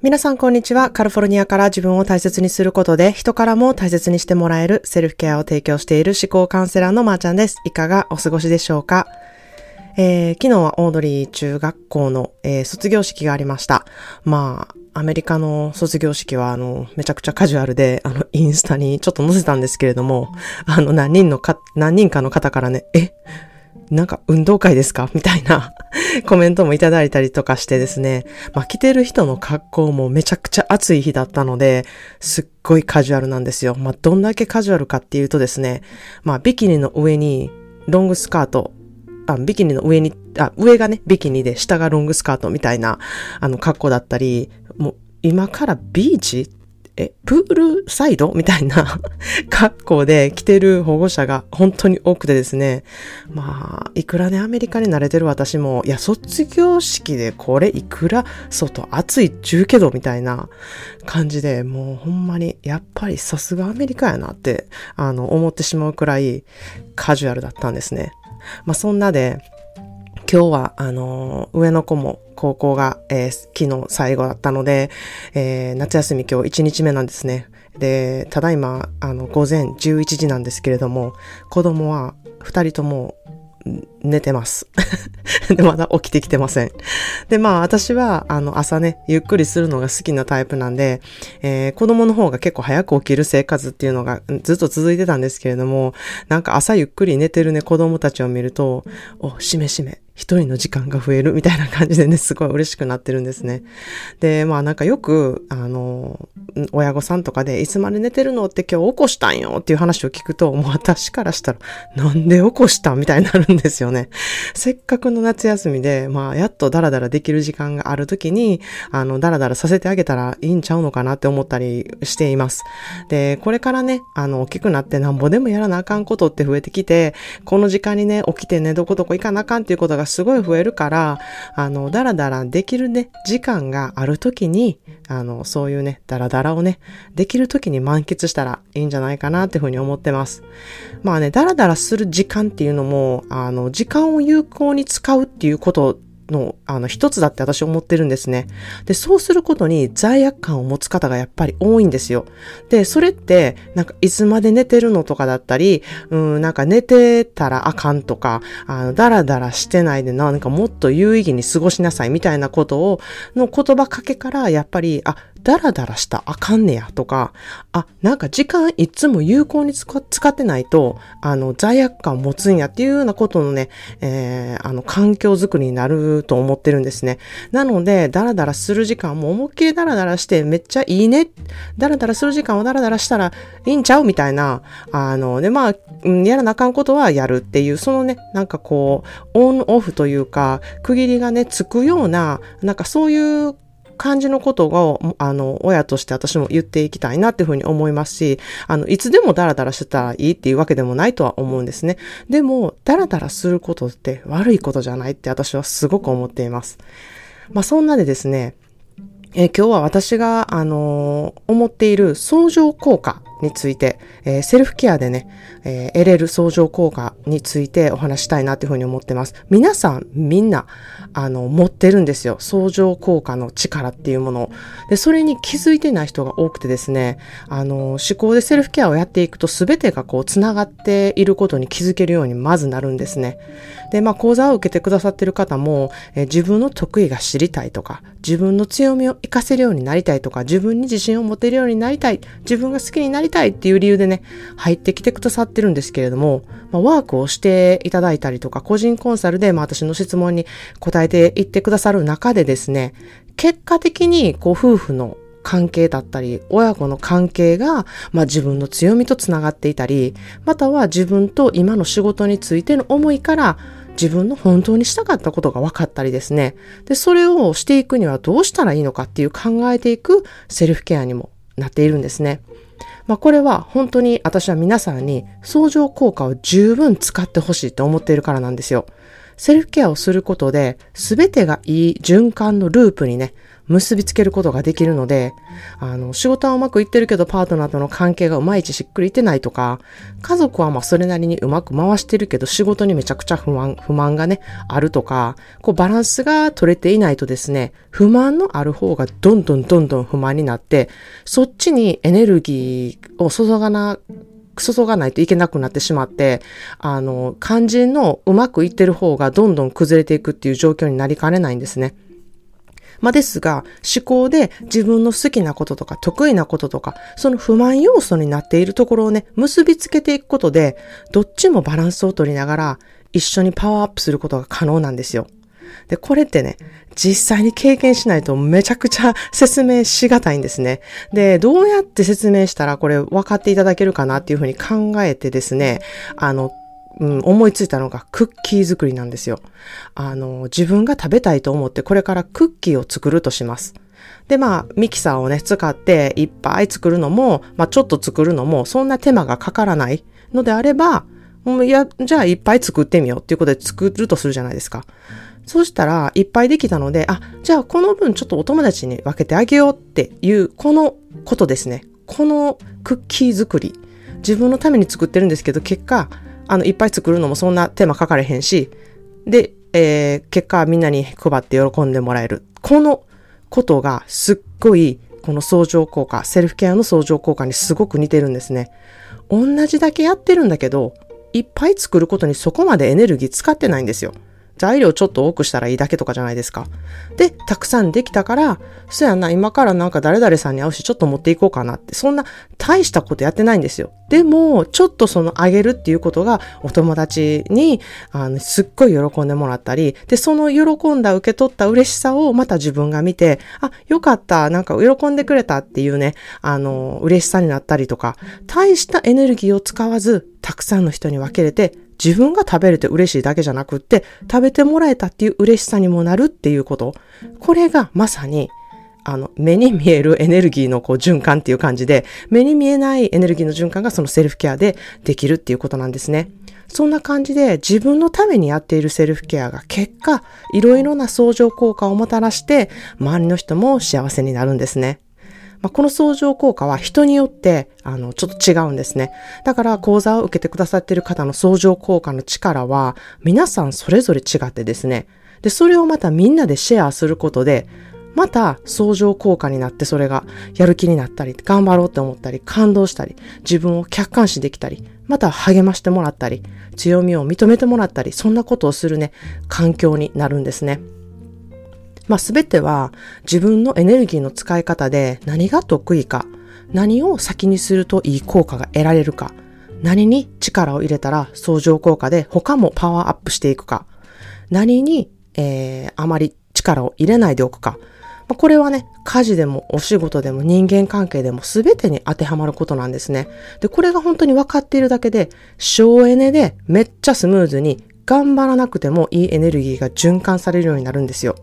皆さんこんにちは。カリフォルニアから自分を大切にすることで人からも大切にしてもらえるセルフケアを提供している思考カウンセラーのまーちゃんです。いかがお過ごしでしょうか？えー、昨日はオードリー中学校の、えー、卒業式がありました。まあ、アメリカの卒業式は、あの、めちゃくちゃカジュアルで、あの、インスタにちょっと載せたんですけれども、あの、何人のか、何人かの方からね、え、なんか運動会ですか？みたいな コメントもいただいたりとかしてですね。まあ着てる人の格好もめちゃくちゃ暑い日だったので、すっごいカジュアルなんですよ。まあどんだけカジュアルかっていうとですね、まあビキニの上にロングスカート、あ、ビキニの上に、あ、上がね、ビキニで下がロングスカートみたいな、あの格好だったり、もう今からビーチえ、プールサイドみたいな 格好で来てる保護者が本当に多くてですね。まあ、いくらね、アメリカに慣れてる私も、いや、卒業式でこれいくら外暑いっちゅうけどみたいな感じで、もうほんまに、やっぱりさすがアメリカやなって、あの、思ってしまうくらいカジュアルだったんですね。まあ、そんなで、今日は、あの、上の子も高校が、えー、昨日最後だったので、えー、夏休み今日1日目なんですね。で、ただいま、あの、午前11時なんですけれども、子供は2人とも寝てます。で、まだ起きてきてません。で、まあ私は、あの、朝ね、ゆっくりするのが好きなタイプなんで、えー、子供の方が結構早く起きる生活っていうのがずっと続いてたんですけれども、なんか朝ゆっくり寝てるね、子供たちを見ると、お、しめしめ、一人の時間が増えるみたいな感じでね、すごい嬉しくなってるんですね。で、まあなんかよく、あの、親御さんとかで、いつまで寝てるの？って今日起こしたんよっていう話を聞くと、もう私からしたら、なんで起こした？みたいになるんですよね。せっかくの夏休みで、まあやっとダラダラできる時間がある時に、あの、ダラダラさせてあげたらいいんちゃうのかなって思ったりしています。で、これからね、あの、大きくなってなんぼでもやらなあかんことって増えてきて、この時間にね、起きてね、どこどこ行かなあかんっていうことがすごい増えるから、あの、だらだらできるね、時間がある時に、あの、そういうね、だらだらをね、できる時に満喫したらいいんじゃないかなっていうふうに思ってます。まあね、だらだらする時間っていうのも、あの、時間を有効に使うっていうことの、あの、一つだって私思ってるんですね。で、そうすることに罪悪感を持つ方がやっぱり多いんですよ。で、それって、なんか、いつまで寝てるのとかだったり、うん、なんか寝てたらあかんとか、あの、だらだらしてないでなんかもっと有意義に過ごしなさいみたいなことを、の言葉かけから、やっぱり、あ、ダラダラしたあかんねやとか、あ、なんか時間いつも有効に使ってないと、あの、罪悪感を持つんやっていうようなことのね、えー、あの、環境づくりになると思ってるんですね。なので、ダラダラする時間も思いっきりダラダラしてめっちゃいいね。ダラダラする時間をダラダラしたらいいんちゃうみたいな、あの、で、まあ、やらなあかんことはやるっていう、そのね、なんかこう、オンオフというか、区切りがね、つくような、なんかそういう感じのことを、あの、親として私も言っていきたいなっていうふうに思いますし、あの、いつでもダラダラしてたらいいっていうわけでもないとは思うんですね。でも、ダラダラすることって悪いことじゃないって私はすごく思っています。まあ、そんなでですね、え、今日は私が、あのー、思っている相乗効果について、えー、セルフケアでね、えー、得れる相乗効果についてお話したいなというふうに思ってます。皆さん、みんな、あの、持ってるんですよ。相乗効果の力っていうものを。で、それに気づいてない人が多くてですね、あの、思考でセルフケアをやっていくと全てがこう、繋がっていることに気づけるようにまずなるんですね。で、まあ、講座を受けてくださってる方も、えー、自分の得意が知りたいとか、自分の強みを活かせるようになりたいとか、自分に自信を持てるようになりたい、自分が好きになりたいっていう理由でね、入ってきてくださってるんですけれども、まあ、ワークをしていただいたりとか、個人コンサルで、まあ、私の質問に答えていってくださる中でですね、結果的に、こう、夫婦の関係だったり、親子の関係が、まあ、自分の強みとつながっていたり、または自分と今の仕事についての思いから、自分の本当にしたかったことが分かったりですね。で、それをしていくにはどうしたらいいのかっていう考えていくセルフケアにもなっているんですね。まあこれは本当に私は皆さんに相乗効果を十分使ってほしいと思っているからなんですよ。セルフケアをすることで、すべてがいい循環のループにね、結びつけることができるので、あの、仕事はうまくいってるけどパートナーとの関係がうまいちしっくりいってないとか、家族はまあそれなりにうまく回してるけど仕事にめちゃくちゃ不満、不満がね、あるとか、こうバランスが取れていないとですね、不満のある方がどんどんどんどん不満になって、そっちにエネルギーを注がな注がないといけなくなってしまって、あの、肝心のうまくいってる方がどんどん崩れていくっていう状況になりかねないんですね。まあ、ですが、思考で自分の好きなこととか得意なこととか、その不満要素になっているところをね、結びつけていくことで、どっちもバランスを取りながら、一緒にパワーアップすることが可能なんですよ。で、これってね、実際に経験しないとめちゃくちゃ説明しがたいんですね。で、どうやって説明したらこれ分かっていただけるかなっていうふうに考えてですね、あの、うん、思いついたのがクッキー作りなんですよ。あの、自分が食べたいと思ってこれからクッキーを作るとします。で、まあ、ミキサーをね、使っていっぱい作るのも、まあ、ちょっと作るのも、そんな手間がかからないのであれば、もういや、じゃあいっぱい作ってみようっていうことで作るとするじゃないですか。そうしたら、いっぱいできたので、あ、じゃあこの分ちょっとお友達に分けてあげようっていう、このことですね。このクッキー作り。自分のために作ってるんですけど、結果、あの、いっぱい作るのもそんな手間かかれへんし、で、えー、結果みんなに配って喜んでもらえる。このことがすっごい、この相乗効果、セルフケアの相乗効果にすごく似てるんですね。同じだけやってるんだけど、いっぱい作ることにそこまでエネルギー使ってないんですよ。材料ちょっと多くしたらいいだけとかじゃないですか。で、たくさんできたから、そやな、今からなんか誰々さんに会うし、ちょっと持っていこうかなって、そんな大したことやってないんですよ。でも、ちょっとそのあげるっていうことが、お友達に、あの、すっごい喜んでもらったり、で、その喜んだ、受け取った嬉しさをまた自分が見て、あ、よかった、なんか喜んでくれたっていうね、あの、嬉しさになったりとか、大したエネルギーを使わず、たくさんの人に分けれて、自分が食べれて嬉しいだけじゃなくって、食べてもらえたっていう嬉しさにもなるっていうこと。これがまさに、あの、目に見えるエネルギーのこう循環っていう感じで、目に見えないエネルギーの循環がそのセルフケアでできるっていうことなんですね。そんな感じで自分のためにやっているセルフケアが結果、いろいろな相乗効果をもたらして、周りの人も幸せになるんですね。まあ、この相乗効果は人によって、あの、ちょっと違うんですね。だから講座を受けてくださっている方の相乗効果の力は、皆さんそれぞれ違ってですね。で、それをまたみんなでシェアすることで、また相乗効果になってそれがやる気になったり、頑張ろうって思ったり、感動したり、自分を客観視できたり、また励ましてもらったり、強みを認めてもらったり、そんなことをするね、環境になるんですね。まあ、すべては自分のエネルギーの使い方で何が得意か、何を先にするといい効果が得られるか、何に力を入れたら相乗効果で他もパワーアップしていくか、何に、えー、あまり力を入れないでおくか、まあ、これはね、家事でもお仕事でも人間関係でも全てに当てはまることなんですね。で、これが本当に分かっているだけで、省エネでめっちゃスムーズに頑張らなくてもいいエネルギーが循環されるようになるんですよ。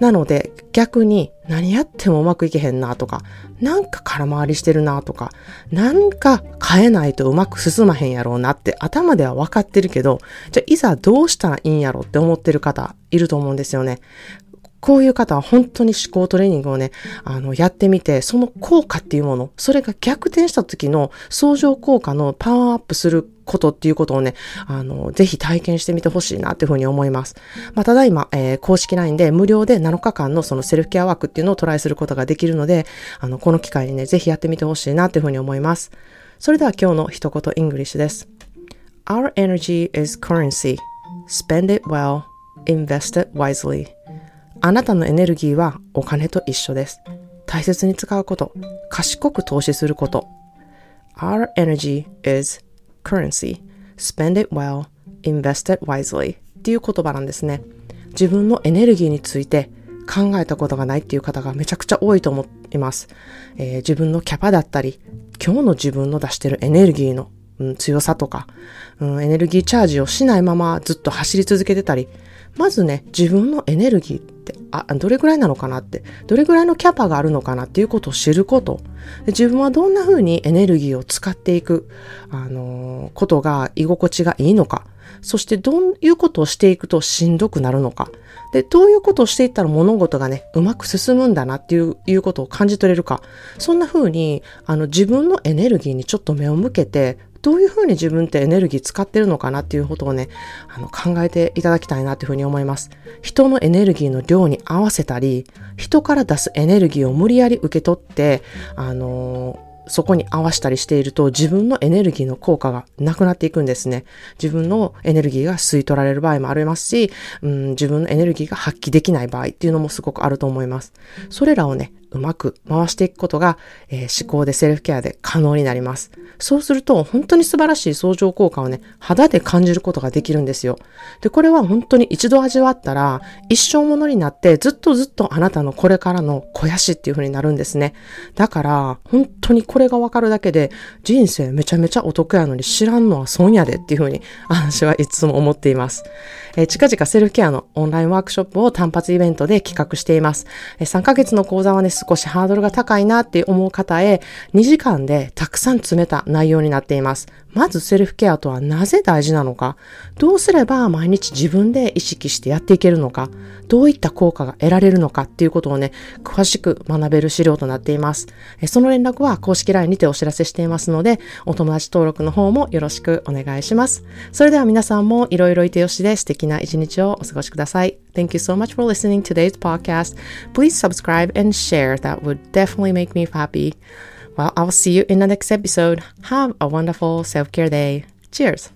なので逆に何やってもうまくいけへんなとか、なんか空回りしてるなとか、なんか変えないとうまく進まへんやろうなって頭ではわかってるけど、じゃあいざどうしたらいいんやろって思ってる方いると思うんですよね。こういう方は本当に思考トレーニングをね、あの、やってみて、その効果っていうもの、それが逆転した時の相乗効果のパワーアップすることっていうことをね、あの、ぜひ体験してみてほしいなっていうふうに思います。まあ、ただいま、えー、公式 LINE で無料で7日間のそのセルフケアワークっていうのをトライすることができるので、あの、この機会にね、ぜひやってみてほしいなっていうふうに思います。それでは今日の一言イングリッシュです。Our energy is currency. Spend it well. Invest it wisely. あなたのエネルギーはお金と一緒です。大切に使うこと、賢く投資すること。Our energy is currency. Spend it well, invest it wisely. っていう言葉なんですね。自分のエネルギーについて考えたことがないっていう方がめちゃくちゃ多いと思います。えー、自分のキャパだったり、今日の自分の出してるエネルギーの、うん、強さとか、うん、エネルギーチャージをしないままずっと走り続けてたり、まずね、自分のエネルギーってあどれぐらいなのかなって、どれぐらいのキャパがあるのかなっていうことを知ること。自分はどんな風にエネルギーを使っていく、あのー、ことが居心地がいいのか。そしてどういうことをしていくとしんどくなるのか。で、どういうことをしていったら物事がね、うまく進むんだなっていういうことを感じ取れるか。そんな風に、あの、自分のエネルギーにちょっと目を向けて、どういうふうに自分ってエネルギー使ってるのかなっていうことをね、あの考えていただきたいなというふうに思います。人のエネルギーの量に合わせたり、人から出すエネルギーを無理やり受け取って、あのーそこに合わしたりしていると自分のエネルギーの効果がなくなっていくんですね。自分のエネルギーが吸い取られる場合もありますし、うん、自分のエネルギーが発揮できない場合っていうのもすごくあると思います。それらをね、うまく回していくことが、えー、思考でセルフケアで可能になります。そうすると、本当に素晴らしい相乗効果をね、肌で感じることができるんですよ。で、これは本当に一度味わったら、一生ものになって、ずっとずっとあなたのこれからの肥やしっていう風になるんですね。だから、本当にこれがわかるだけで、人生めちゃめちゃお得やのに知らんのは損やでっていう風に、私はいつも思っています。えー、近々セルフケアのオンラインワークショップを単発イベントで企画しています。えー、3ヶ月の講座はね、少しハードルが高いなって思う方へ、2時間でたくさん詰めた内容になっています。まずセルフケアとはなぜ大事なのか、どうすれば毎日自分で意識してやっていけるのか、どういった効果が得られるのか？っていうことをね、詳しく学べる資料となっています。その連絡は公式 LINE にてお知らせしていますので、お友達登録の方もよろしくお願いします。それでは皆さんもいろいろいてよしで素敵な一日をお過ごしください。Thank you so much for listening to today's podcast. Please subscribe and share. That would definitely make me happy. Well, I'll see you in the next episode. Have a wonderful self care day. Cheers.